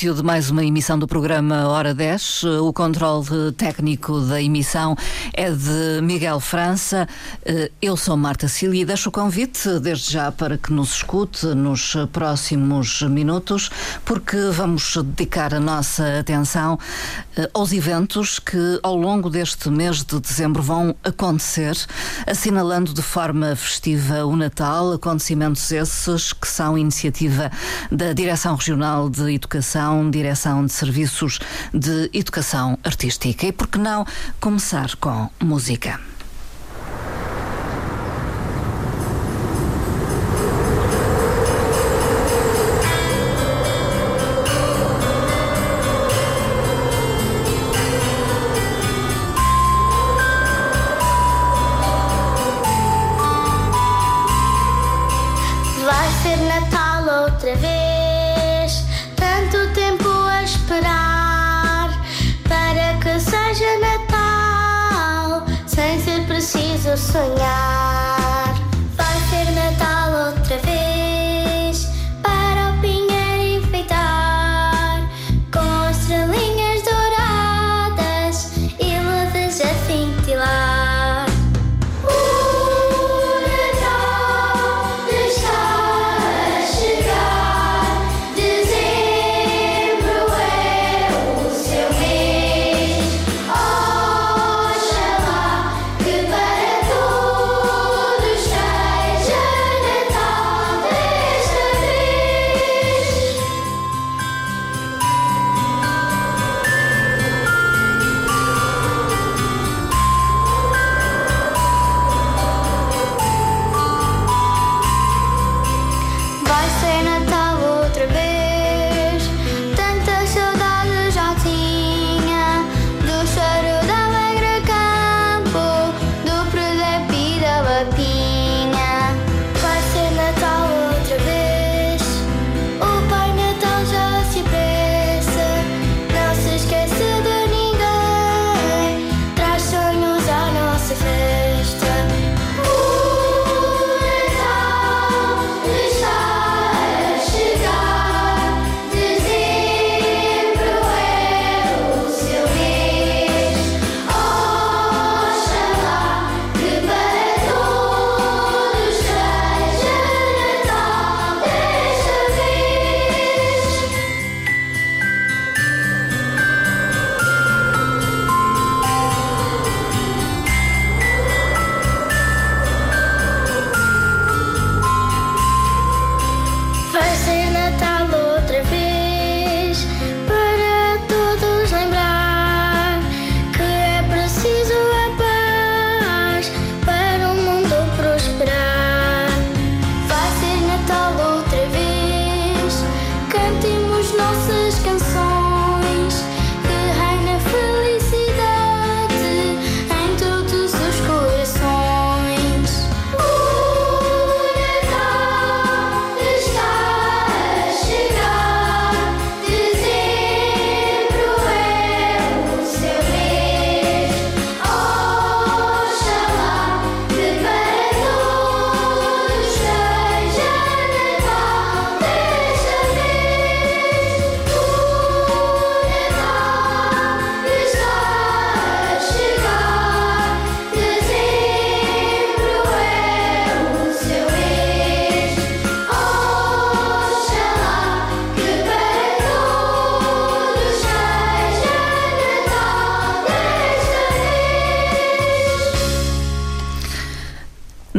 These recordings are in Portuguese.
início de mais uma emissão do programa Hora 10. O controle técnico da emissão é de Miguel França. Eh, eu sou Marta Cília e deixo o convite desde já para que nos escute nos próximos minutos, porque vamos dedicar a nossa atenção eh, aos eventos que ao longo deste mês de dezembro vão acontecer, assinalando de forma festiva o Natal, acontecimentos esses que são iniciativa da Direção Regional de Educação, Direção de Serviços de Educação Artística. E por que não começar com música? 就算呀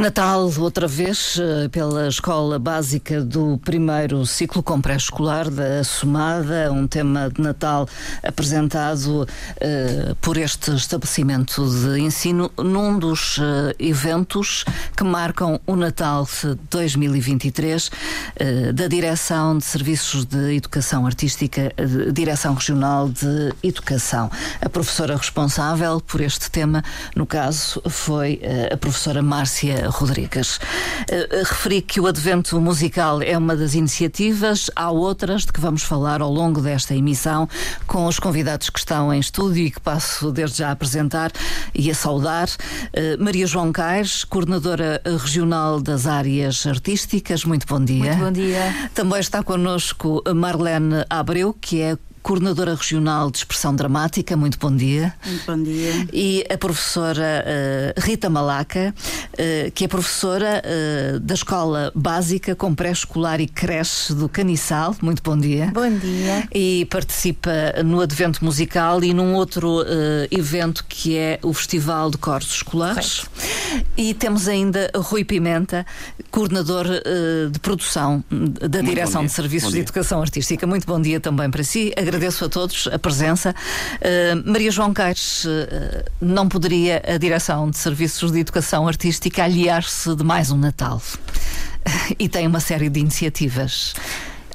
Natal, outra vez, eh, pela Escola Básica do primeiro ciclo com pré-escolar da Somada, um tema de Natal apresentado uh, por este estabelecimento de ensino num dos uh, eventos que marcam o Natal de 2023 uh, da Direção de Serviços de Educação Artística, Direção Regional de Educação. A professora responsável por este tema, no caso, foi a professora Márcia Rodrigues. Uh, referi que o Advento Musical é uma das iniciativas, há outras de que vamos falar ao longo desta emissão com os convidados que estão em estúdio e que passo desde já a apresentar e a saudar. Uh, Maria João Caires, coordenadora regional das áreas artísticas, muito bom dia. Muito bom dia. Também está connosco Marlene Abreu, que é coordenadora regional de expressão dramática. Muito bom dia. Muito bom dia. E a professora uh, Rita Malaca, uh, que é professora uh, da Escola Básica com Pré-Escolar e Creche do Caniçal. Muito bom dia. Bom dia. E participa no Advento Musical e num outro evento que é o Festival de Coros Escolares. Correto. E temos ainda Rui Pimenta, coordenador de produção da Muito Direção de Serviços de Educação Artística. Muito bom dia também para si agradeço a todos a presença. Uh, Maria João Caires, uh, não poderia a Direção de Serviços de Educação Artística aliar-se de mais um Natal? e tem uma série de iniciativas.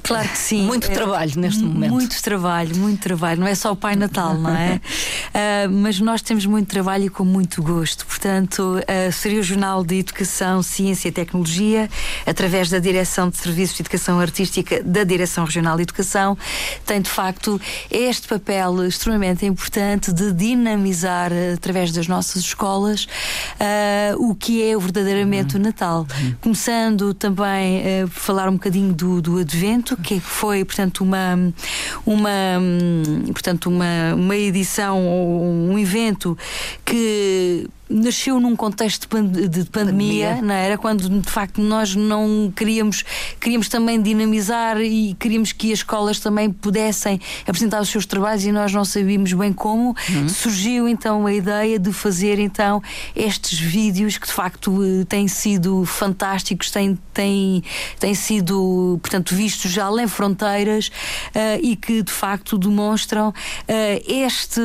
Claro que sim. Muito é, trabalho neste momento. Muito trabalho, muito trabalho. Não é só o Pai Natal, não é? uh, mas nós temos muito trabalho e com muito gosto. Portanto, uh, seria o Jornal de Educação, Ciência e Tecnologia, através da Direção de Serviços de Educação Artística da Direção Regional de Educação, tem de facto este papel extremamente importante de dinamizar, através das nossas escolas, uh, o que é verdadeiramente uhum. o Natal. Uhum. Começando também a falar um bocadinho do, do Advento, que foi, portanto, uma, uma, portanto, uma, uma edição um evento que nasceu num contexto de, de pandemia, pandemia. Era quando de facto nós não queríamos queríamos também dinamizar e queríamos que as escolas também pudessem apresentar os seus trabalhos e nós não sabíamos bem como uhum. surgiu então a ideia de fazer então estes vídeos que de facto eh, têm sido fantásticos têm, têm, têm sido portanto vistos já além fronteiras uh, e que de facto demonstram uh, este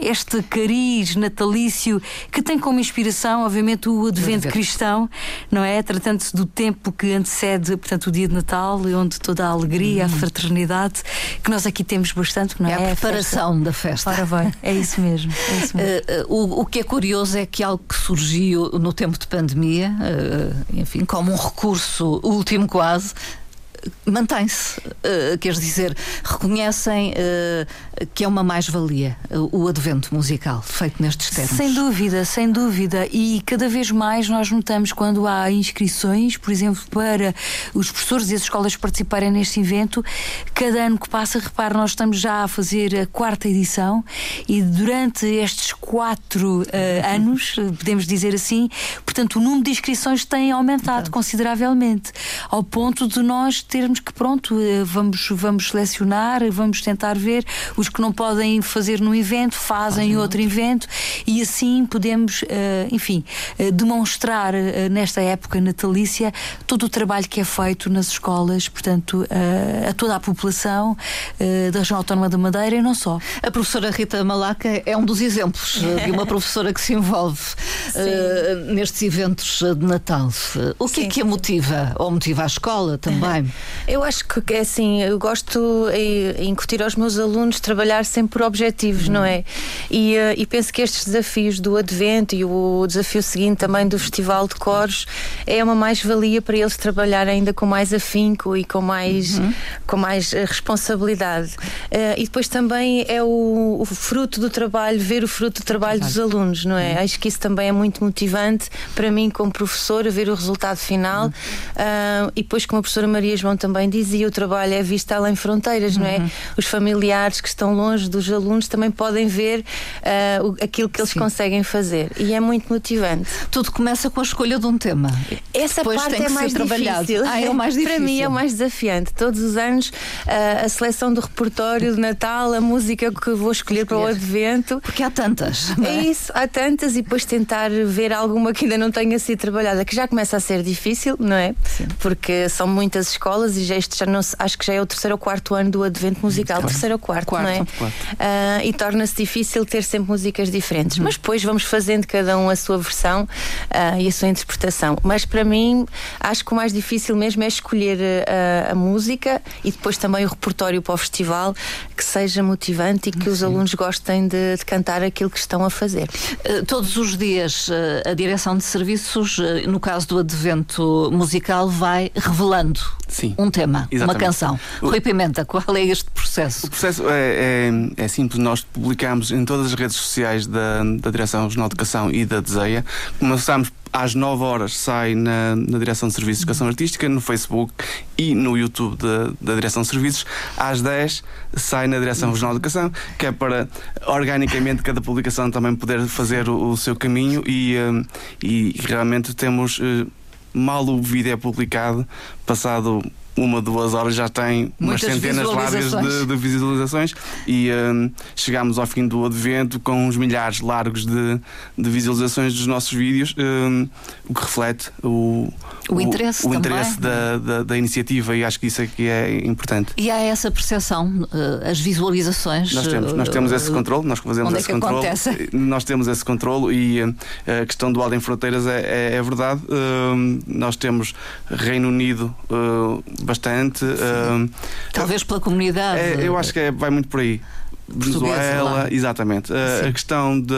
este cariz natalício que tem como inspiração, obviamente, o advento cristão, não é? Tratando-se do tempo que antecede, portanto, o dia de Natal, onde toda a alegria, uhum. a fraternidade, que nós aqui temos bastante, não é? É a preparação a da festa. Ora bem, é isso mesmo. É isso mesmo. Uh, uh, o, o, que é curioso é que algo que surgiu no tempo de pandemia, uh, enfim, como um recurso último quase, mantém-se. Uh, quer dizer, reconhecem uh, que é uma mais-valia uh, o advento musical feito nestes termos. Sem dúvida, sem dúvida. E cada vez mais nós notamos quando há inscrições, por exemplo, para os professores e as escolas participarem neste evento, cada ano que passa, repare, nós estamos já a fazer a quarta edição e durante estes quatro anos, podemos dizer assim, portanto, o número de inscrições tem aumentado então. consideravelmente, ao ponto de nós termos que, pronto, eh, vamos, vamos selecionar, vamos tentar ver os que não podem fazer num evento, fazem outro evento e assim podemos, eh, enfim, eh, demonstrar nesta época natalícia todo o trabalho que é feito nas escolas, portanto, a toda a população da região autónoma da Madeira e não só. A professora Rita Malaca é um dos exemplos de uma professora que se envolve uh, nestes eventos de Natal. O que é Sim. é que a motiva? Ou motiva a escola também? Eu acho que é assim, eu gosto em incutir aos meus alunos trabalhar sempre por objetivos, não é? E, eh, e, penso que estes desafios do Advento e o desafio seguinte também do Festival de Coros é uma mais-valia para eles trabalhar ainda com mais afinco e com mais, uhum. com mais eh, responsabilidade. Uh, e depois também é o, o, fruto do trabalho, ver o fruto do trabalho dos alunos, não é? Uhum. Acho que isso também é muito motivante para mim, como professora, ver o resultado final. Uhum. Uh, e depois, como a professora Maria João também dizia, o trabalho é visto além fronteiras, uhum. não é? Uhum. Os familiares que estão longe dos alunos também podem ver uh, aquilo que eles Sim. conseguem fazer e é muito motivante. Tudo começa com a escolha de um tema. Essa Depois parte é mais difícil. Ah, é o mais difícil. Para mim é o mais desafiante. Todos os anos uh, a seleção do repertório de Natal, a música que vou escolher, escolher. para o advento. Porque há tantas. É? é? isso, há tantas e depois tentar ver alguma que ainda não tenha sido trabalhada, que já começa a ser difícil, não é? Sim. Porque são muitas escolas e já isto já não acho que já é o terceiro ou quarto ano do advento musical, claro. terceiro ou quarto, quarto não é? Quarto. Uh, e torna-se difícil ter sempre músicas diferentes. Uhum. Mas depois vamos fazendo cada um a sua versão uh, e a sua interpretação. Mas para mim, acho que o mais difícil mesmo é escolher uh, a música e depois também o repertório para o festival que seja motivante e que Sim. os alunos gostem de, de, cantar aquilo que estão a fazer. todos os dias a Direção de serviços, no caso do advento musical, vai revelando Sim, um tema, exatamente. uma canção. Rui Pimenta, qual é este processo? O processo é, é, é, simples. Nós publicamos em todas as redes sociais da, da Direção Regional de Educação e da DESEA. Começamos às 9 horas sai na, na Direção de Serviços de Educação Artística, no Facebook e no YouTube da, da Direção de Serviços. Às 10 sai na Direção Regional de Educação, que é para organicamente cada publicação também poder fazer o, o seu caminho e, um, e realmente temos. Uh, mal o vídeo é publicado, passado uma, duas horas já tem umas centenas largas de, de, visualizações e um, chegamos ao fim do advento com uns milhares largos de, de visualizações dos nossos vídeos, um, o que reflete o, o interesse, o, o interesse da, da, da, iniciativa e acho que isso aqui é importante. E há essa percepção, eh, as visualizações? Nós temos, nós temos esse eh, controle, nós fazemos esse é controle. Acontece? Nós temos esse controle e eh, a questão do Além Fronteiras é, é, é verdade. nós temos Reino Unido bastante. Talvez pela comunidade. É, eu acho que é, vai muito por aí. Venezuela, exatamente. Uh, a questão de,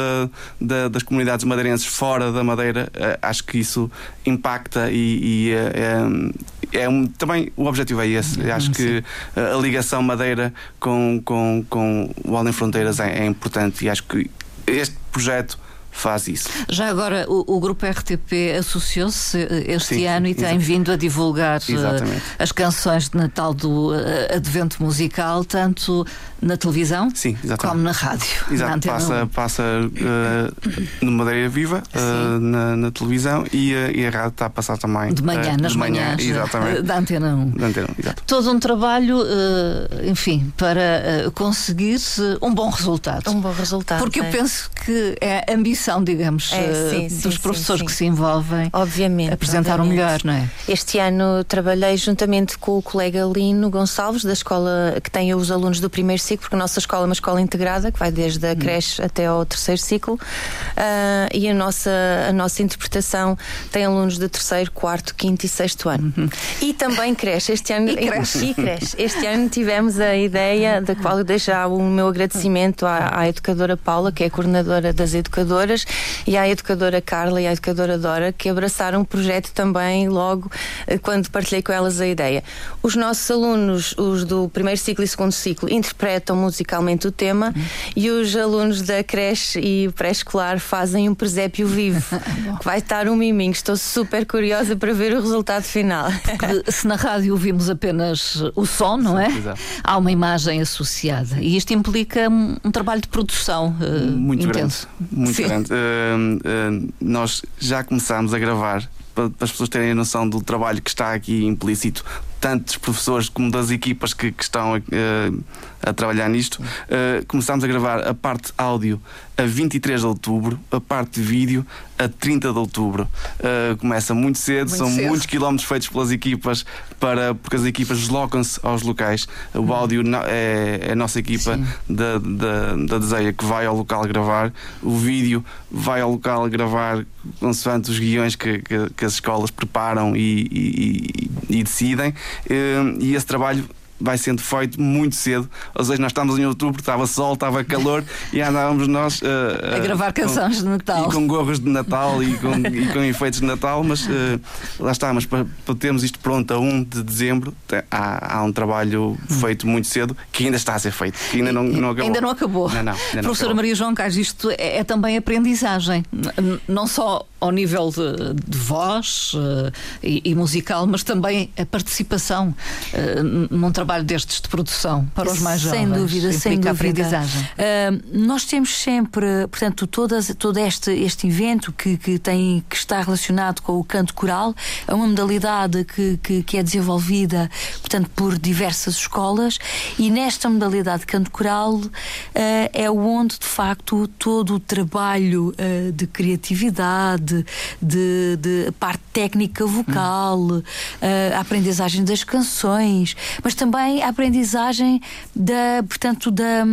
de, das comunidades madeirenses fora da Madeira, uh, acho que isso impacta e, e uh, é, é um, também o objetivo é esse. Uhum, acho que a ligação Madeira com, com, com o Além Fronteiras é, é importante e acho que este projeto faz isso. Já agora, o, o Grupo RTP associou-se eh, este sim, ano e tem vindo a divulgar eh, Exatamente. as canções de Natal do uh, Advento Musical, tanto na televisão sim, como na rádio. Exato, na passa, passa uh, no Madeira Viva, uh, na, na, televisão e, e, a rádio está a passar também. De manhã, nas de manhã, manhãs exatamente. da Antena 1. Da Antena 1 exato. Todo um trabalho, enfim, para conseguir um bom resultado. Um bom resultado. Porque é. eu penso que é ambição missão, digamos, é, sim, sim, dos professores sim, que se envolvem obviamente, apresentar obviamente. o melhor, não é? Este ano trabalhei juntamente com o colega Lino Gonçalves, da escola que tem os alunos do primeiro ciclo, porque a nossa escola é uma escola integrada, que vai desde a hum. creche até ao terceiro ciclo, uh, e a nossa, a nossa interpretação tem alunos de terceiro, quarto, quinto e sexto ano. Uhum. E também creche. Este ano, e creche. E creche. Este ano tivemos a ideia, da qual eu deixo já o meu agradecimento à, à educadora Paula, que é a coordenadora das educadoras e à educadora Carla e à educadora Dora, que abraçaram o projeto também logo eh, quando partilhei com elas a ideia. Os nossos alunos, os do primeiro ciclo e segundo ciclo, interpretam musicalmente o tema uhum. e os alunos da creche e pré-escolar fazem um presépio vivo, que vai estar um miminho. Estou super curiosa para ver o resultado final. Porque se na rádio ouvimos apenas o som, não é? Exato. Há uma imagem associada e isto implica um, um trabalho de produção uh, muito intenso. grande. Muito Sim. grande uh, uh, nós já começámos a gravar para, as pessoas terem a noção do trabalho que está aqui implícito, tanto dos professores como das equipas que, que estão uh, a trabalhar nisto. Uh, começámos a gravar a parte áudio a 23 de outubro, a parte de vídeo a 30 de outubro. Uh, começa muito cedo, muito são cedo. muitos quilómetros feitos pelas equipas, para, porque as equipas deslocam-se aos locais. O hum. áudio é, é, a nossa equipa da, da, da Deseia que vai ao local gravar, o vídeo vai ao local gravar consoante os guiões que, que, que as escolas preparam e, e, e, e decidem. Uh, e esse trabalho vai sendo feito muito cedo. Ou seja, nós estávamos em outubro, estava sol, estava calor e andávamos nós uh, a gravar canções com, de Natal. E com gorros de Natal e com, e com efeitos de Natal, mas uh, lá está, mas para, para, termos isto pronto a 1 de dezembro, há, há, um trabalho feito muito cedo que ainda está a ser feito, que ainda não, não acabou. Ainda não acabou. Não, não, ainda Professora não Maria João Cais, isto é, é também aprendizagem, não só ao nível de, de voz uh, e, e, musical, mas também a participação uh, num trabalho destes de produção para os mais sem jovens. Dúvida, sem dúvida. Uh, nós temos sempre, portanto, todas, todo este, este evento que, que, tem, que está relacionado com o canto coral, é uma modalidade que, que, que é desenvolvida, portanto, por diversas escolas e nesta modalidade de canto coral é onde, de facto, todo o trabalho de criatividade, de, de, de parte técnica vocal, hum. a aprendizagem das canções, mas também a aprendizagem da, portanto, da,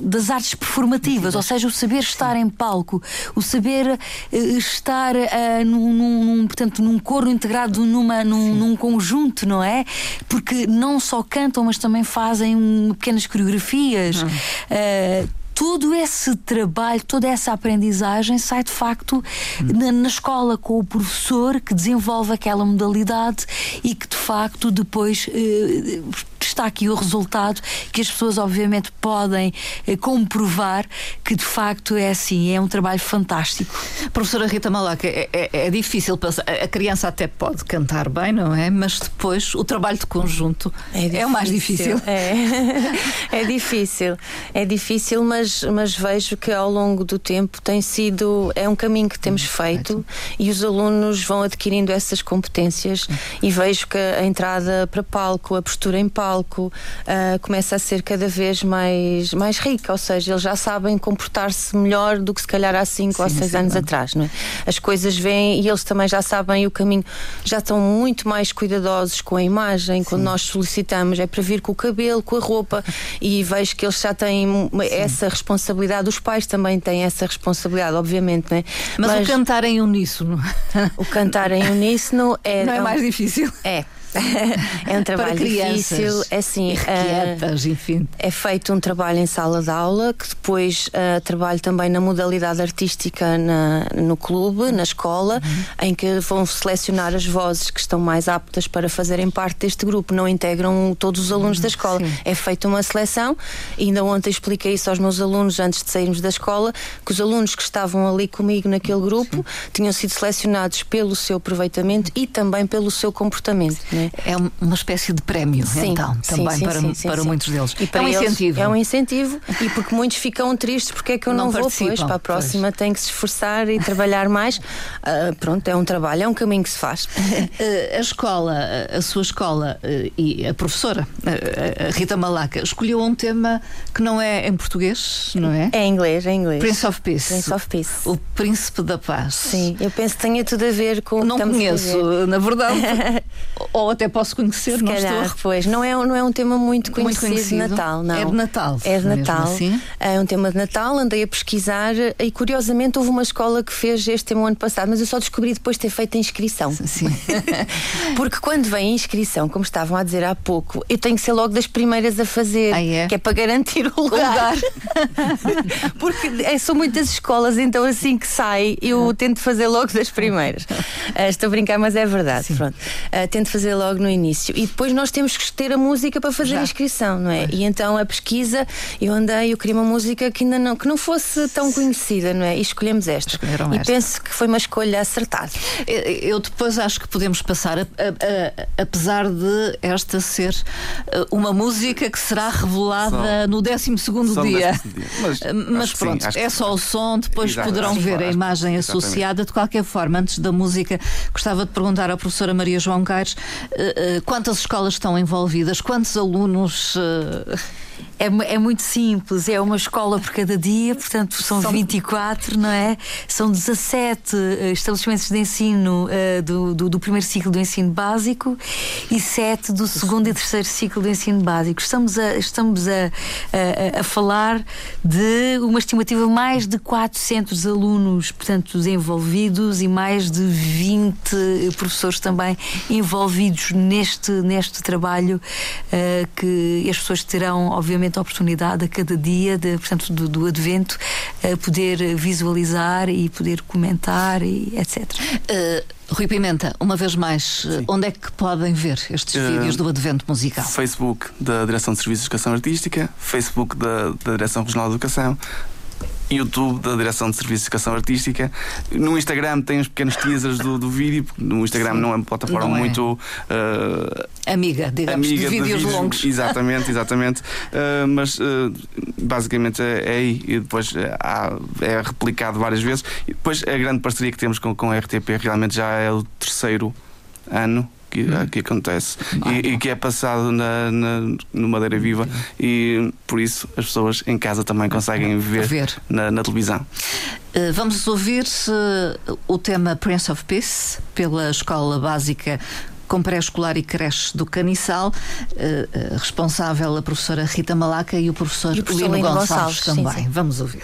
das artes performativas, ou seja, o saber estar em palco, o saber uh, estar uh, num, num, portanto, num coro integrado numa, num, num, conjunto, não é? Porque não só cantam, mas também fazem pequenas coreografias. Hum. Uh, todo esse trabalho, toda essa aprendizagem sai de facto na, na, escola com o professor que desenvolve aquela modalidade e que de facto depois eh, está aqui o resultado que as pessoas obviamente podem eh, comprovar que de facto é assim, é um trabalho fantástico. Professora Rita Malaca, é, é, é difícil pensar, a criança até pode cantar bem, não é? Mas depois o trabalho de conjunto é, é o mais difícil. É. é difícil, é difícil, mas, mas vejo que ao longo do tempo tem sido, é um caminho que temos hum, feito e os alunos vão adquirindo essas competências e vejo que a entrada para palco, a postura em palco, uh, começa a ser cada vez mais, mais rica, ou seja, eles já sabem comportar-se melhor do que se calhar há 5 ou 6 anos atrás. Não é? As coisas vêm e eles também já sabem o caminho, já estão muito mais cuidadosos com a imagem. Quando nós solicitamos, é para vir com o cabelo, com a roupa, e vejo que eles já têm essa responsabilidade. Os pais também têm essa responsabilidade, obviamente, não é? Mas, Mas o cantar em uníssono. O cantar em uníssono é. Não é mais difícil? É, é um trabalho difícil. É assim, uh, enfim. É feito um trabalho em sala de aula, que depois uh, trabalho também na modalidade artística na, no clube, na escola, uhum. em que vão selecionar as vozes que estão mais aptas para fazerem parte deste grupo. Não integram todos os alunos uhum, da escola. Sim. É feita uma seleção. Ainda ontem expliquei isso aos meus alunos antes de sairmos da escola, que os alunos que estavam ali comigo naquele grupo sim. tinham sido selecionados pelo seu aproveitamento e também pelo seu comportamento. Né? É uma espécie de prémio, sim, então, sim, também sim, para, para muitos deles. E para é um eles, incentivo. É um incentivo e porque muitos ficam tristes porque é que eu não, não vou, pois, para a próxima pois. tem que se esforçar e trabalhar mais. Uh, pronto, é um trabalho, é um caminho que se faz. Uh, a escola, a sua escola uh, e a professora, a Rita Malaca, escolheu um tema que não é em português, não é? É em inglês, é em inglês. Prince of Peace. Prince of Peace. O Príncipe da Paz. Sim, eu penso que tenha tudo a ver com Não conheço, na verdade. ou até posso conhecer, Se não calhar, estou... pois. Não é, não é um tema muito conhecido, muito conhecido, de Natal, não. É de Natal. É de Natal. Assim? É um tema de Natal, andei a pesquisar e curiosamente houve uma escola que fez este tema ano passado, mas eu só descobri depois de ter feito a inscrição. Sim. Porque quando vem a inscrição, como estavam a dizer há pouco, eu tenho que ser logo das primeiras a fazer, ah, é? que é para garantir o lugar. O. Porque é, são muitas escolas, então assim que sai, eu tento fazer logo das primeiras. Uh, estou a brincar, mas é verdade. Pronto. Uh, tento fazer logo no início. E depois nós temos que ter a música para fazer Já. a inscrição, não é? é? E então a pesquisa, eu andei, eu queria uma música que ainda não, que não fosse tão conhecida, não é? E escolhemos esta. Escolheram e esta. penso que foi uma escolha acertada. Eu depois acho que podemos passar, a, a, a, apesar de esta ser eh, uma música que será revelada só, no 12 dia. dia. Mas, Mas pronto, sim, é só o som, depois Exato, poderão ver a imagem associada. De qualquer forma, antes da música, gostava de perguntar à professora Maria João Caires quantas escolas estão envolvidas, quantos alunos. É, é, muito simples, é uma escola por cada dia, portanto são, são... 24, não é? São 17 eh, estabelecimentos de ensino uh, do, do, do, primeiro ciclo do ensino básico e 7 do segundo e terceiro ciclo do ensino básico. Estamos a, estamos a, a, a falar de uma estimativa mais de 400 alunos, portanto, envolvidos e mais de 20 professores também envolvidos neste, neste trabalho uh, que as pessoas terão, obviamente, a oportunidade a cada dia, de, portanto, do, do advento, a poder visualizar e poder comentar e etc. Uh, Rui Pimenta, uma vez mais, Sim. onde é que podem ver estes uh, vídeos do Advento Musical? Facebook da Direção de Serviços de Educação Artística, Facebook da, da Direção Regional de Educação, YouTube da Direção de Serviços de Educação Artística. No Instagram tem uns pequenos teasers do, do vídeo, no Instagram Sim, não é uma plataforma é. muito uh, amiga, digamos, amiga de vídeos, vídeos longos. Exatamente, exatamente. uh, mas uh, basicamente é, é, aí e depois há, é replicado várias vezes. E depois a grande parceria que temos com, com a RTP realmente já é o terceiro ano que, hum. que acontece e, e, que é passado na, na, no Madeira Viva e por isso as pessoas em casa também conseguem ver, ver. Na, na, televisão. Uh, vamos ouvir uh, o tema Prince of Peace pela Escola Básica com pré-escolar e creche do Caniçal, uh, responsável a professora Rita Malaca e o professor, e o professor Lino, Gonçalves, Gonçalves também. Sim, sim. Vamos ouvir.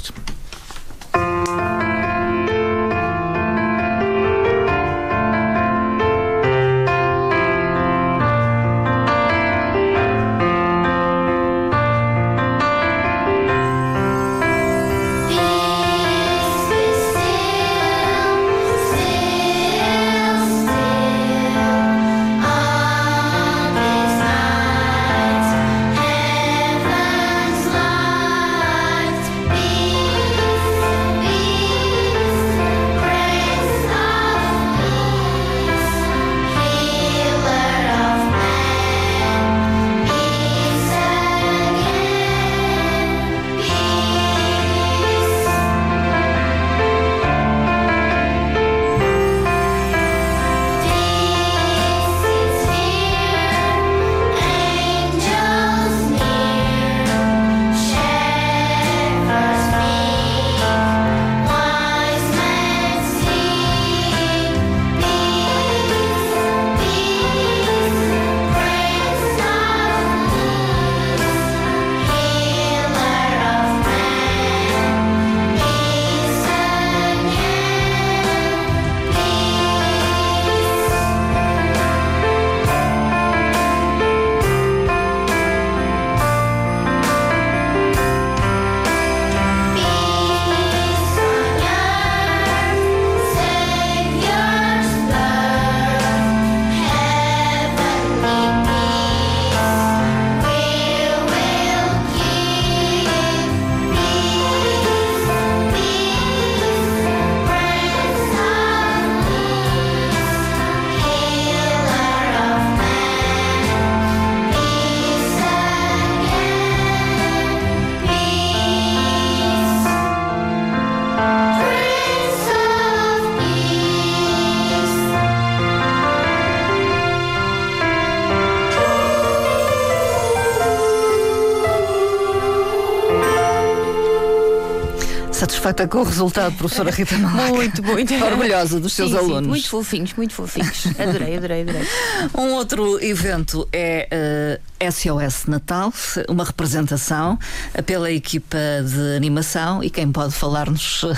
Satisfeita com o resultado, professora Rita Malaca? Muito, muito. Orgulhosa dos seus sim, alunos. Sim, muito fofinhos, muito fofinhos. Adorei, adorei, adorei. Um outro evento é uh, eh, SOS Natal, uma representação pela equipa de animação e quem pode falar-nos uh,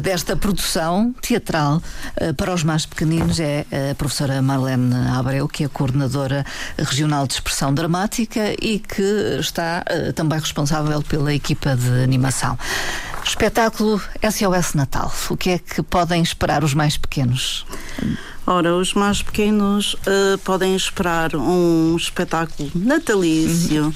desta produção teatral uh, para os mais pequeninos é a professora Marlene Abreu, que é coordenadora regional de expressão dramática e que está também responsável pela equipa de animação. Espetáculo SOS Natal. O que é que podem esperar os mais pequenos? Ora, os mais pequenos uh, podem esperar um espetáculo natalício. Uhum.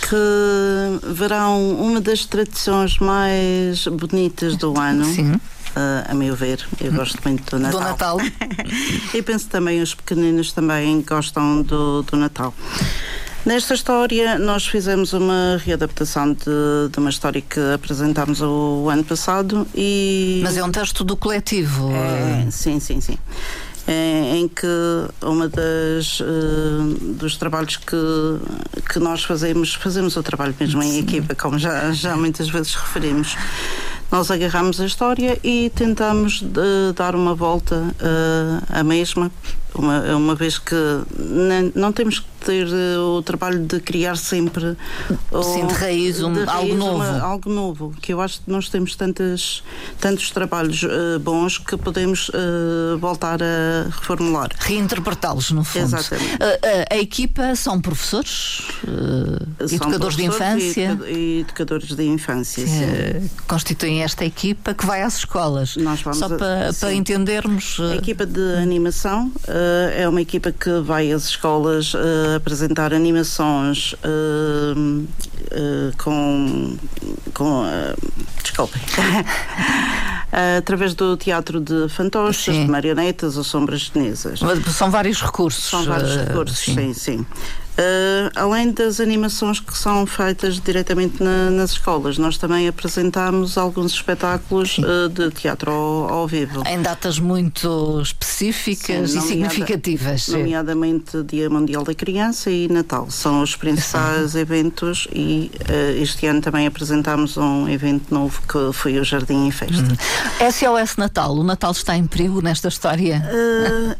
Que verão uma das tradições mais bonitas do ano. Sim. Uh, a meu ver, eu gosto muito do Natal. Do Natal. e penso também os pequeninos também gostam do, do Natal. Nesta história, nós fizemos uma readaptação de, de uma história que apresentámos o ano passado e. Mas é um texto do coletivo. É, sim, sim, sim. É, em que uma das uh, dos trabalhos que que nós fazemos fazemos o trabalho mesmo em equipa como já já muitas vezes referimos nós agarramos a história e tentamos uh, dar uma volta uh, à mesma uma, uma vez que não, não temos que ter uh, o trabalho de criar sempre Sim, de raiz, um, de raiz algo novo. uma, algo novo que eu acho que nós temos tantos tantos trabalhos uh, bons que podemos uh, voltar a reformular. Reinterpretá-los no fundo. Exatamente. A, a equipa são professores educadores professores de infância? e educadores de infância sim. constituem esta equipa que vai às escolas. Nós vamos só para, entendermos a equipa de animação uh, é uma equipa que vai às escolas uh, apresentar animações uh, com. com desculpem. através do teatro de fantoches, sim. de marionetas ou sombras chinesas. São vários recursos. São vários recursos, sim, sim. sim. Uh, além das animações que são feitas diretamente na, nas escolas, nós também apresentamos alguns espetáculos uh, de teatro ao, ao, vivo. Em datas muito específicas Sim, e significativas. Nomeadamente Dia Mundial da Criança e Natal. São os principais Sim. eventos e uh, este ano também apresentamos um evento novo que foi o Jardim em Festa. Hum. SOS Natal, o Natal está em perigo nesta história?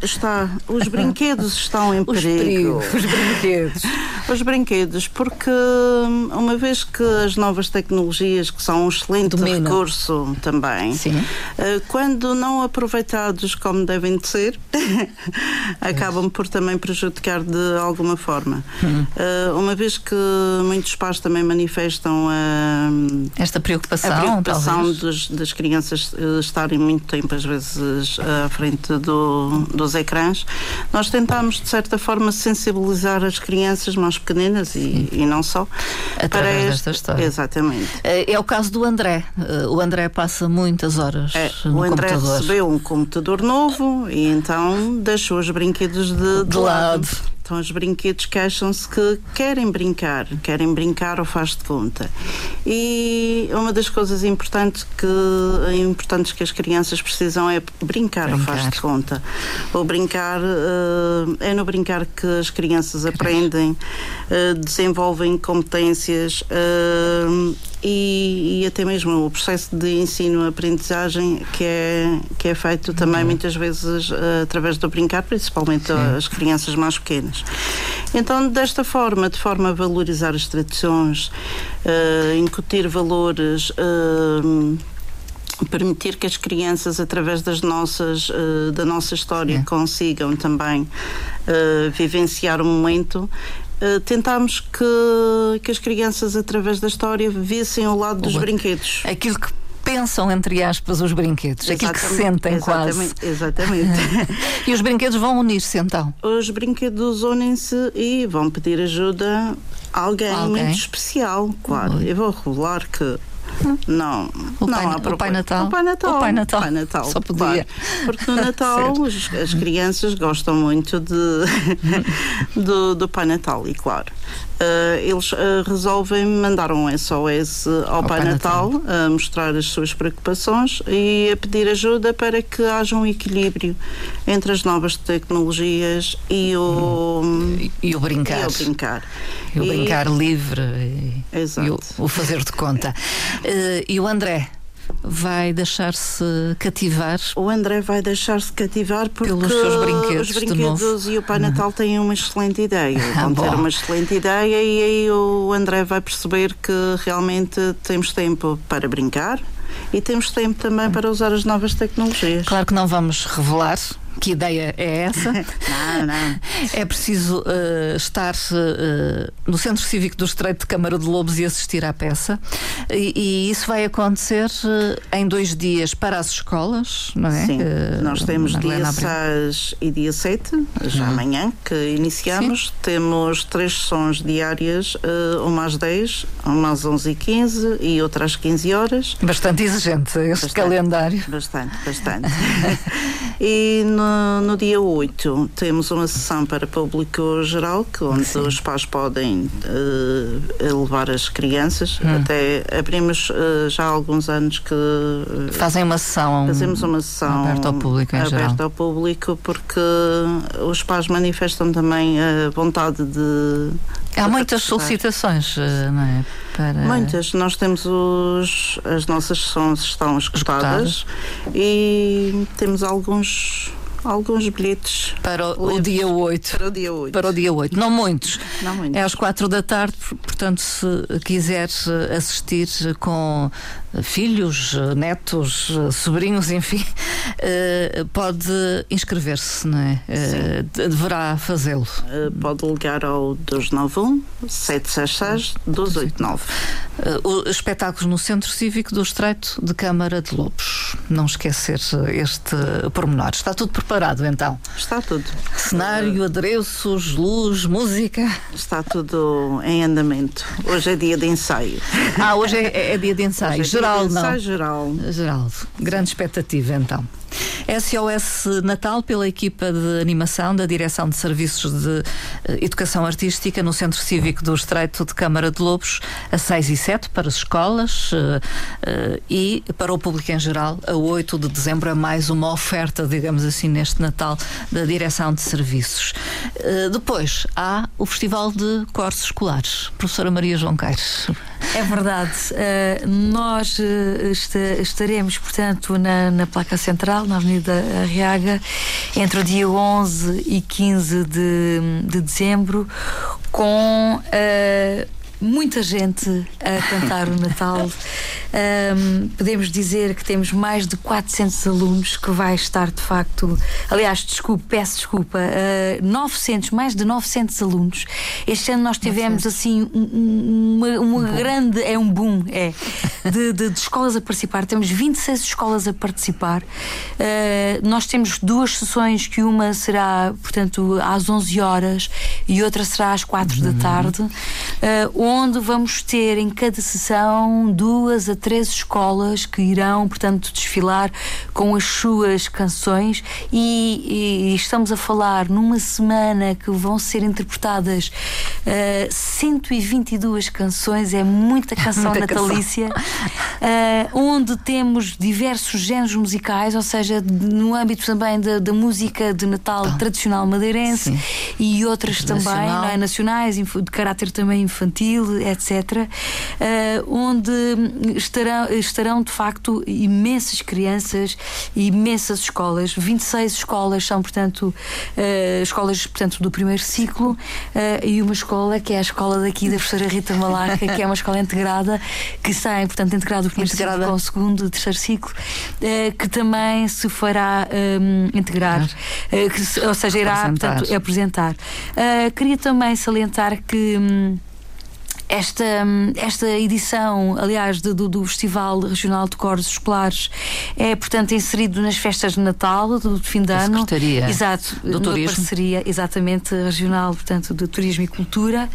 está. Os brinquedos estão em perigo. Os, perigo. os brinquedos brinquedos? Os brinquedos, porque hum, uma vez que as novas tecnologias, que são um excelente recurso também, Sim. Eh, quando não aproveitados como devem de ser, acabam por também prejudicar de alguma forma. Hum. Eh, uma vez que muitos pais também manifestam a, esta preocupação, a preocupação dos, das crianças eh, estarem muito tempo, às vezes, à frente do, dos ecrãs, nós tentamos, de certa forma, sensibilizar as crianças crianças mais pequeninas e, e não só. Através este, desta história. Exatamente. É, é, o caso do André. Eh, o André passa muitas horas é, no o André computador. recebeu um computador novo e então deixou os brinquedos de, de, de lado. lado. Então os brinquedos queixam-se que querem brincar, querem brincar ou faz de conta. E uma das coisas importantes que, importantes que as crianças precisam é brincar, brincar. ou faz de conta. O brincar uh, é no brincar que as crianças aprendem, uh, desenvolvem competências uh, e, e, até mesmo o processo de ensino-aprendizagem que é, que é feito também uhum. muitas vezes uh, através do brincar, principalmente Sim. as crianças mais pequenas. Então, desta forma, de forma a valorizar as tradições, uh, incutir valores. Uh, permitir que as crianças através das nossas uh, da nossa história é. consigam também uh, vivenciar o momento Uh, tentámos que, que as crianças, através da história, vissem o lado dos brinquedos. Aquilo que pensam, entre aspas, os brinquedos, aquilo que sentem exatamente, quase. Exatamente. e os brinquedos vão unir-se então? Os brinquedos unem-se e vão pedir ajuda a alguém, alguém? muito especial, claro. Eu vou revelar que não, o não pai, há o pai Natal. O Pai Natal. O Pai Natal. Pai Natal Só podia. Claro. Porque no Natal as, as, crianças gostam muito de, do, do Pai Natal, e claro. Uh, eles uh, resolvem mandar um SOS ao, ao Pai, Pai Natal, Natal, a mostrar as suas preocupações e a pedir ajuda para que haja um equilíbrio entre as novas tecnologias e o, e, e o brincar. E o brincar, e o brincar livre e, e o, o, fazer de conta. Uh, e o André? Vai deixar-se cativar? O André vai deixar-se cativar porque pelos seus brinquedos, os brinquedos e o Pai Natal têm uma excelente ideia. Ah, Vão ter uma excelente ideia e aí o André vai perceber que realmente temos tempo para brincar e temos tempo também para usar as novas tecnologias. Claro que não vamos revelar que ideia é essa. Não, não. É preciso eh, estar eh, no Centro Cívico do Estreito de Câmara de Lobos e assistir à peça. E, e isso vai acontecer eh, em dois dias para as escolas, não é? Sim, nós temos dia Abreu. 6 e dia 7, já Uhum. amanhã, que iniciamos. Temos três sessões diárias, uma às 10, uma às 11 e 15 e outra às 15 horas. Bastante exigente este Bastante. calendário. Bastante, bastante. e no, no dia 8 temos uma sessão para público geral, que onde os pais podem eh, levar as crianças. Hum. Até abrimos eh, já há alguns anos que Fazem uma sessão. Fazemos uma sessão aberta ao público em aberta geral. ao público porque os pais manifestam também a vontade de. Há de muitas participar. solicitações, não é? Para... Muitas. Nós temos os. As nossas sessões estão esgotadas, e temos alguns. Alguns bilhetes Para o, o dia 8. para o dia 8. Para o dia 8. Não muitos. Não muitos. É às quatro da tarde, por- portanto, se quiser eh, assistir com eh, filhos, netos, sobrinhos, enfim, eh, pode inscrever-se, não é? Eh, de- Deverá fazê-lo. Eh, Pode ligar ao 291 766 289. Eh, o- Espetáculos no Centro Cívico do Estreito de Câmara de Lobos. Não esquecer este pormenor. Está tudo preparado, então? Está tudo. Cenário, adereços, luz, música. Está tudo em andamento. Hoje é dia de ensaio. Ah, hoje é, é dia de ensaio. Geral, de não. geral. Geraldo, grande expectativa então. SOS Natal pela equipa de animação da Direção de Serviços de eh, Educação Artística no Centro Cívico do Estreito de Câmara de Lobos, a 6 e 7 para as escolas eh, eh, e para o público em geral, a 8 de dezembro é mais uma oferta, digamos assim, neste Natal da Direção de Serviços. Depois há o Festival de Cortes Escolares. Professora Maria João Caires. É verdade. Uh, nós uh, esta- estaremos, portanto, na, na placa central, na Avenida Arriaga, entre o dia 11 e 15 de, de dezembro, com. uh, Muita gente a cantar o Natal. Um, podemos dizer que temos mais de 400 alunos que vai estar de facto. Aliás, desculpe, peço desculpa, uh, 900, mais de 900 alunos. Este ano nós tivemos assim um- um- uma, uma grande. É um boom, é. De, de- de escolas a participar. Temos 26 escolas a participar. Uh, nós temos duas sessões, que uma será, portanto, às 11 horas e outra será às 4 da tarde, uh, onde vamos ter em cada sessão duas a três escolas que irão, portanto, desfilar com as suas canções e, e estamos a falar numa semana que vão ser interpretadas uh, 122 canções, é muita canção Muita canção. natalícia, uh, onde temos diversos géneros musicais, ou seja, no âmbito também da, da música de Natal tradicional madeirense Sim. e outras também, é? nacionais, de caráter também infantil, etc., eh, onde estarão, estarão de facto imensas crianças e imensas escolas. 26 escolas são, portanto, eh, escolas portanto, do primeiro ciclo eh, e uma escola que é a escola daqui da professora Rita Malaca, que é uma escola integrada, que sai, portanto, integrado o primeiro Integrada. ciclo com o segundo e terceiro ciclo, que também se fará hum, integrar, eh, que ou seja, irá Apresentar. portanto, apresentar. Ah, queria também salientar que. hum, esta, hum, esta edição, aliás, do, do- do Festival Regional de Cores Escolares é, portanto, inserido nas festas de Natal do, do fim de Da ano. Secretaria Exato, do Turismo. parceria, exatamente, regional, portanto, de Turismo e Cultura,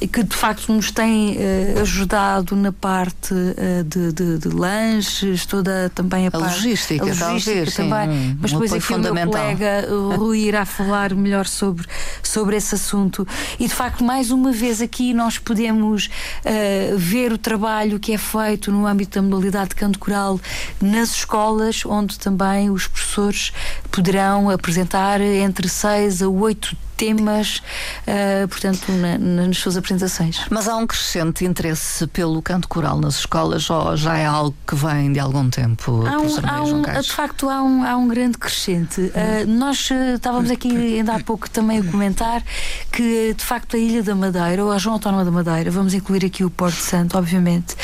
e que de facto nos tem eh, ajudado na parte eh, de, de- de lanches, toda também a, A parte- logística, a logística talvez, sim, também. um- Mas um depois aqui o meu colega o Rui irá falar melhor sobre, sobre esse assunto. E de facto, mais uma vez aqui nós podemos eh, ver o trabalho que é feito no âmbito da modalidade de canto coral nas escolas, onde também os professores poderão apresentar entre 6 a 8 temas, uh, portanto, na, nas suas apresentações. Mas há um crescente interesse pelo canto coral nas escolas ou já é algo que vem de algum tempo? Há um, há um, de facto, há um, há um grande crescente. Uh, nós uh, estávamos aqui ainda há pouco também a comentar que, de facto, a Ilha da Madeira, ou a João Autónoma da Madeira, vamos incluir aqui o Porto Santo, obviamente,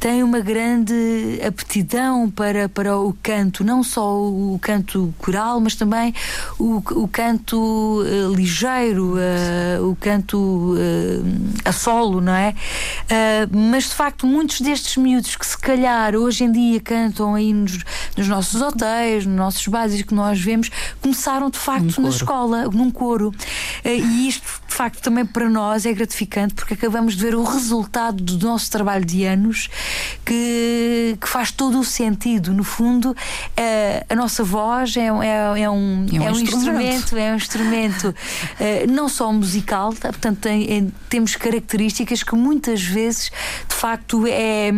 tem uma grande aptidão para, para o canto, não só o canto coral, mas também o, o canto uh, ligeiro, uh, o canto uh, a solo, não é? mas de facto, muitos destes miúdos que se calhar hoje em dia cantam aí nos, nos nossos hotéis, nos nossos bares que nós vemos, começaram de facto na escola, num coro. e isto de facto também para nós é gratificante porque acabamos de ver o resultado do nosso trabalho de anos que, que faz todo o sentido. No fundo, é, a nossa voz é, é, é um, é um, é um instrumento, é um instrumento é, não só musical, tá? portanto, tem, temos características que muitas vezes, de facto, é,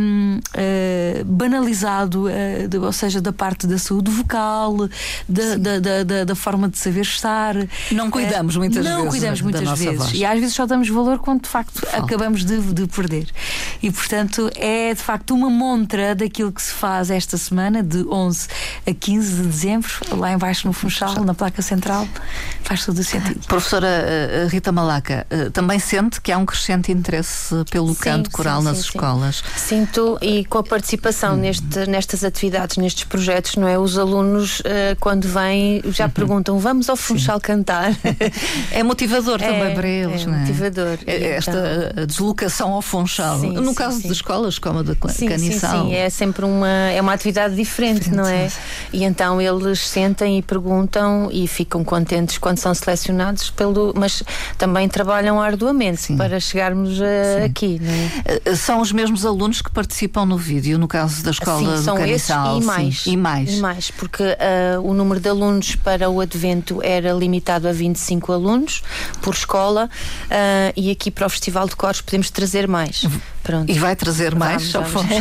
é banalizado, de, ou seja, da parte da saúde vocal, da, da, da, da, forma de saber estar. Não cuidamos muitas não vezes. Não cuidamos muitas vezes. Voz. E às vezes só damos valor quando, de facto, Falta. acabamos de, de perder. E, portanto, é de facto uma montra daquilo que se faz esta semana, de 11 a 15 de dezembro, lá embaixo no Funchal, na placa central. Faz todo o sentido. Professora eh, Rita Malaca, eh, também sente que há um crescente interesse pelo sim, canto coral sim, nas sim, escolas? Sinto, e com a participação hum. neste, nestas atividades, nestes projetos, não é? Os alunos, eh, quando vêm, já uhum. perguntam: vamos ao Funchal cantar? É motivador é, também para eles, é não é? motivador. Esta então... deslocação ao Funchal. no caso de escolas como a da sim. Sim, sim, é sempre uma, é uma atividade diferente, diferente, não é? E então eles sentem e perguntam e ficam contentes quando são selecionados pelo, mas também trabalham arduamente sim. para chegarmos a, aqui, não é? Eh, são os mesmos alunos que participam no vídeo, no caso da escola sim, são. Esses e mais. E mais. E mais, porque uh, o número de alunos para o advento era limitado a 25 alunos por escola uh, e aqui para o Festival de Cores podemos trazer mais. Pronto. E vai trazer mais? Vamos, vamos.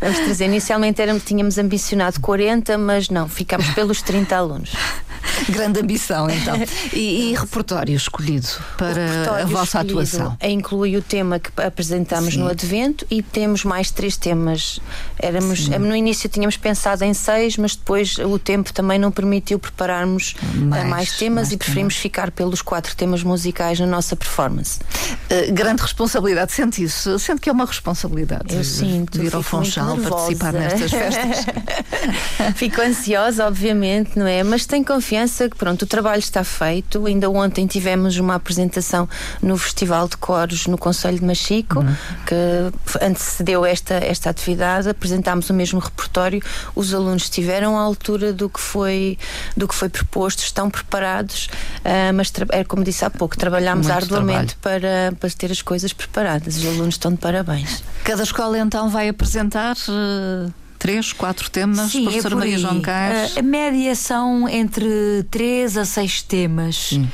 vamos trazer. Inicialmente éramos, tínhamos ambicionado 40, mas não, ficámos pelos 30 alunos. Grande ambição, então. E, e repertório escolhido para a vossa atuação? Inclui o tema que apresentámos no Advento e temos mais três temas. Éramos, no início tínhamos pensado em seis, mas depois o tempo também não permitiu prepararmos eh, mais, mais temas mais e preferimos temas. ficar pelos quatro temas musicais na nossa performance. Uh, grande responsabilidade, sente isso? Sente que é uma responsabilidade? Eu sinto. Ir ao Funchal participar nestas festas? Fico ansiosa, obviamente, não é? Mas tenho confiança que pronto, o trabalho está feito. Ainda ontem tivemos uma apresentação no Festival de Coros no Conselho de Machico, uhum. que antecedeu esta, esta atividade. Apresentámos o mesmo repertório. Os alunos estiveram à altura do que foi, do que foi proposto, estão preparados, uh, mas é como disse há pouco, trabalhámos arduamente para, para ter as coisas preparadas. Os alunos estão de parabéns. Cada escola então vai apresentar. Uh três, quatro temas, Sim, professora é Maria João Carlos? A média são entre três a seis temas. Sim.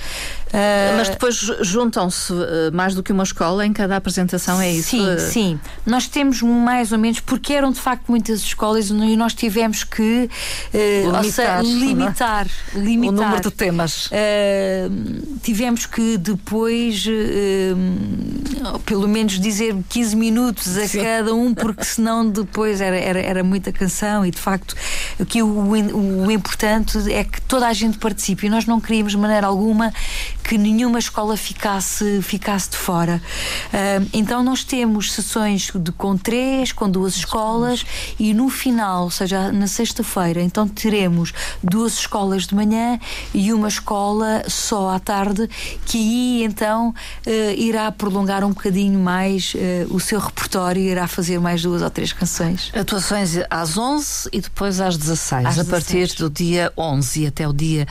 Uh, Mas depois juntam-se uh, mais do que uma escola em cada apresentação, é isso? Sim, sim. Nós temos mais ou menos, porque eram de facto muitas escolas e nós tivemos que uh, limitar, seja, limitar, limitar, o número de temas. tivemos que depois, pelo menos, dizer 15 minutos a sim. cada um, porque senão depois era, era, era muita canção e de facto que o, o, o importante é que toda a gente participe e nós não queríamos de maneira alguma que nenhuma escola ficasse, ficasse de fora. Uh, então nós temos sessões de, com três, com duas escolas e no final, ou seja, na sexta-feira, então teremos duas escolas de manhã e uma escola só à tarde, que aí então uh, irá prolongar um bocadinho mais uh, o seu repertório e irá fazer mais duas ou três canções. Atuações às 11 e depois às 16, às a 16. partir do dia 11 e até o dia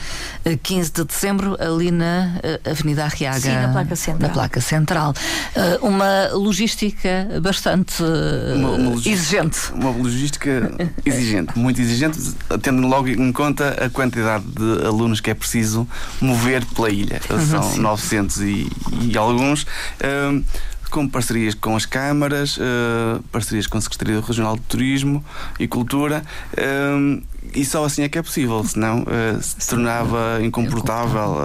15 de dezembro, ali na Avenida Arriaga. Sim, na placa central. Na placa central. Uh, uma logística bastante uma, uma logística, exigente. Uma logística exigente, muito exigente, tendo logo em conta a quantidade de alunos que é preciso mover pela ilha. Uhum, São sim. 900 e, e alguns. Uh, com parcerias com as câmaras, uh, parcerias com a Secretaria Regional de Turismo e Cultura. Uh, e só assim é que é possível, senão uh, se tornava incomportável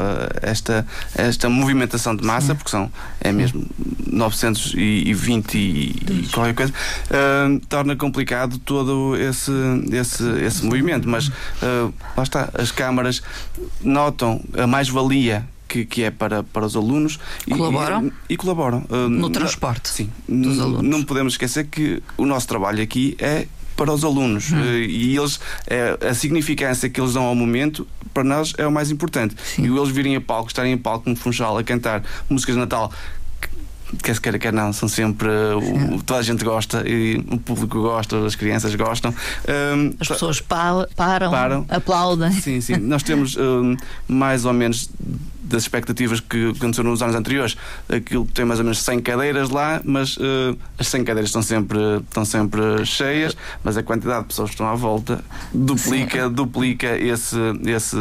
esta, esta movimentação de massa, porque são, é mesmo 920 e, e qualquer coisa, torna complicado todo esse, esse, esse movimento. Mas lá está, as câmaras notam a mais-valia que, que é para, para os alunos. Colaboram? E, e colaboram. Uh, no transporte sim, dos alunos. Não podemos esquecer que o nosso trabalho aqui é para os alunos hum. uh, e eles é, a significância que eles dão ao momento para nós é o mais importante Sim. e eles virem a palco, estarem em palco no Funchal a cantar músicas de Natal quer se queira, quer não, são sempre. O, toda a gente gosta e o público gosta, as crianças gostam. Um, as pessoas param, param, aplaudem. Sim, sim. Nós temos um, mais ou menos das expectativas que aconteceram nos anos anteriores. Aquilo tem mais ou menos 100 cadeiras lá, mas uh, as 100 cadeiras estão sempre, estão sempre cheias, mas a quantidade de pessoas que estão à volta duplica, Sim. duplica esse, esse,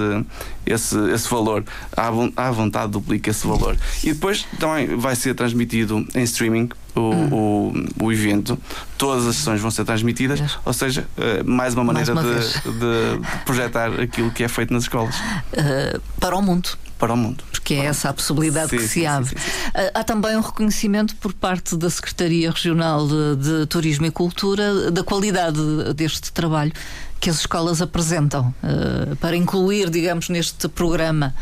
esse, esse valor. À, à vontade duplica esse valor. E depois também vai ser transmitido em streaming o, hum. o, o, evento, todas as sessões vão ser transmitidas, ou seja, uh, mais uma maneira mais uma de, de, projetar aquilo que é feito nas escolas. Uh, para o mundo para o mundo. Porque é essa a possibilidade sim, que se abre. Sim, sim, Há também um reconhecimento por parte da Secretaria Regional de, de Turismo e Cultura da qualidade deste trabalho que as escolas apresentam uh, para incluir, digamos, neste programa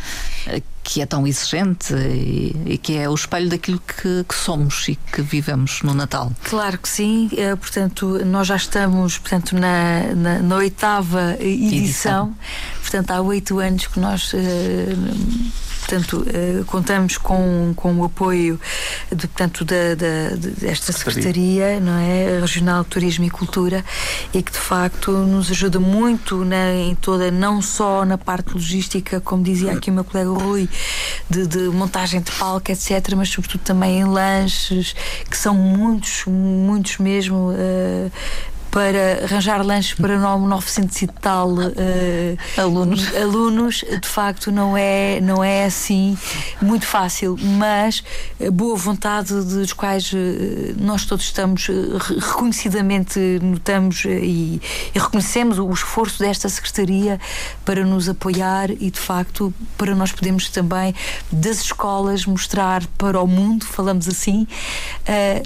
uh, que é tão exigente e, e, que é o espelho daquilo que, que, somos e que vivemos no Natal. Claro que sim, uh, portanto, nós já estamos portanto, na, na, na oitava edição. edição, portanto, há oito anos que nós portanto, uh, contamos com, com o apoio de, portanto, da, da, desta Secretaria não é? Regional de Turismo e Cultura e que de facto nos ajuda muito na, em toda, não só na parte logística, como dizia aqui o meu colega Rui, de, de montagem de palco, etc., mas sobretudo também em lanches, que são muitos, muitos mesmo. Uh, para arranjar lanches para 900 e tal uh, alunos. alunos, de facto não é, não é assim muito fácil, mas boa vontade dos quais uh, nós todos estamos uh, reconhecidamente notamos e, e, reconhecemos o esforço desta Secretaria para nos apoiar e de facto para nós podermos também das escolas mostrar para o mundo, falamos assim,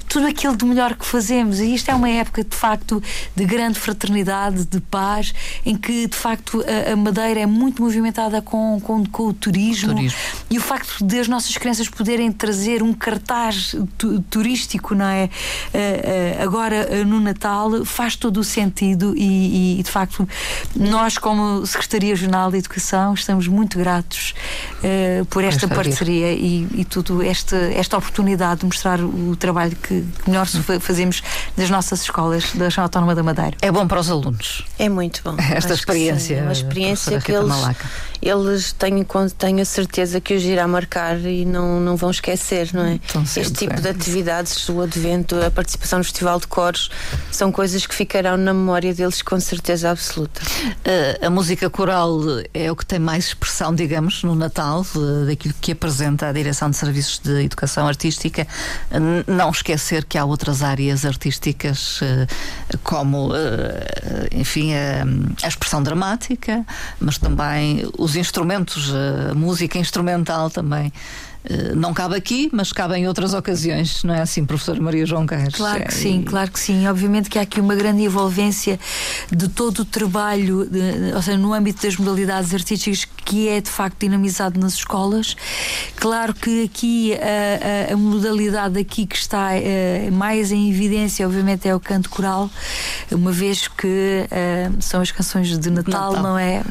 tudo aquilo de melhor que fazemos e isto é uma época de facto de grande fraternidade, de paz, em que de facto a, a Madeira é muito movimentada com, com, com o turismo, turismo, e o facto de as nossas crianças poderem trazer um cartaz tu, turístico, não é? Uh, uh, agora uh, no Natal faz todo o sentido e, e, de facto nós como Secretaria Regional de Educação estamos muito gratos por esta parceria e, e, tudo esta, esta oportunidade de mostrar o trabalho que melhor fazemos nas nossas escolas da Região Autónoma da Madeira. É bom para os alunos. É muito bom. Esta Acho experiência. É uma experiência que eles, eles tenho, tenho a certeza que os irá marcar e não, não vão esquecer, não é? Este tipo é. de atividades, o advento, a participação no Festival de Coros, são coisas que ficarão na memória deles com certeza absoluta. Uh, a música coral é o que tem mais expressão, digamos, no Natal, uh, daquilo que apresenta a Direção de Serviços de Educação Artística. Uh, não esquecer que há outras áreas artísticas, como, enfim, a, expressão dramática, mas também os os instrumentos, a música instrumental também eh, não cabe aqui, mas cabe em outras ocasiões, não é assim, professor Maria João Carlos? Claro que sim, claro que sim. Obviamente que há aqui uma grande envolvência de todo o trabalho, de, ou seja, no âmbito das modalidades artísticas, que é de facto dinamizado nas escolas. Claro que aqui a, a, a modalidade aqui que está uh, mais em evidência, obviamente, é o canto coral, uma vez que são as canções de Natal, Natal. não é?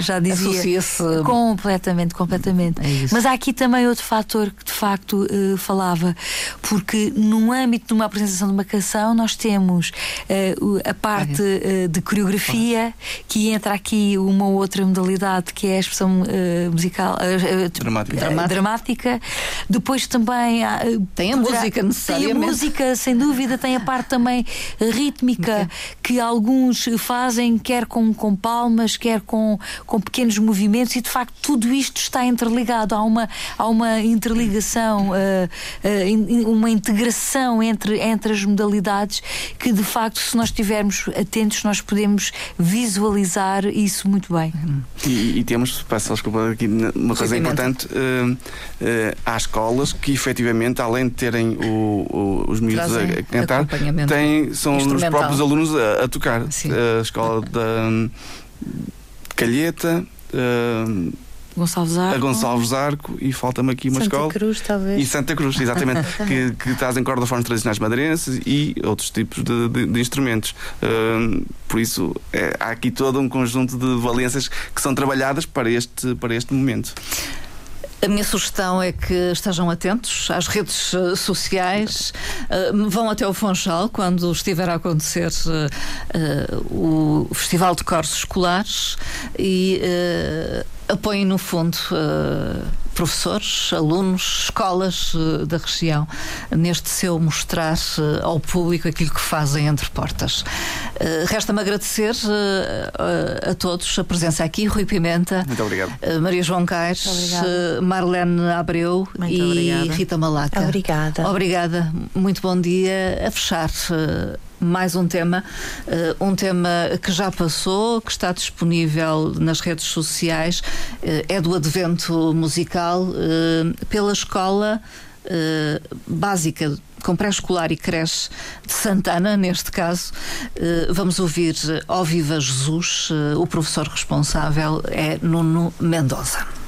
Já dizia. Completamente, completamente. É mas há aqui também também outro fator que de facto uh, falava, porque no âmbito de uma apresentação de uma canção nós temos uh, a parte uh, de coreografia, que entra aqui uma outra modalidade que é a expressão musical dramática. dramática. Depois também há, tem a poderá, música necessariamente. Tem a música, sem dúvida, tem a parte também rítmica que alguns fazem, quer com, com palmas, quer com, com pequenos movimentos, e de facto tudo isto está interligado. Há uma, há uma interligação, uma integração entre, entre as modalidades que, de facto, se nós estivermos atentos, nós podemos visualizar isso muito bem. E, e temos, peço desculpa aqui, uma coisa importante: uh, uh, há escolas que efetivamente, além de terem o, o, os miúdos a, a cantar, têm, são os próprios alunos a, a tocar. Sim. A escola da Calheta. Uh, Gonçalves Arco. A Gonçalves Arco e falta-me aqui uma Santa escola. Santa Cruz, talvez. E Santa Cruz, exatamente. que, que trazem corda-formas tradicionais madeirenses e outros tipos de, de, de instrumentos. Uh, por isso, é, há aqui todo um conjunto de valências que são trabalhadas para este, para este momento. A minha sugestão é que estejam atentos às redes uh, sociais, uh, vão até o Funchal quando estiver a acontecer uh, o Festival de Corsos Escolares e apoiem, no fundo, professores, alunos, escolas uh, da região, neste seu mostrar uh, ao público aquilo que fazem entre portas. Uh, Resta-me agradecer a todos a presença aqui, Rui Pimenta, Muito obrigado. Maria João Caires, Marlene Abreu Muito e obrigada. Rita Malaca. Obrigada. Obrigada. Muito bom dia. A fechar mais um tema, uh, um tema que já passou, que está disponível nas redes sociais, uh, é do Advento Musical, uh, pela Escola Básica com pré-escolar e creche de Santana, neste caso. Vamos ouvir Ó Viva Jesus, o professor responsável é Nuno Mendoza.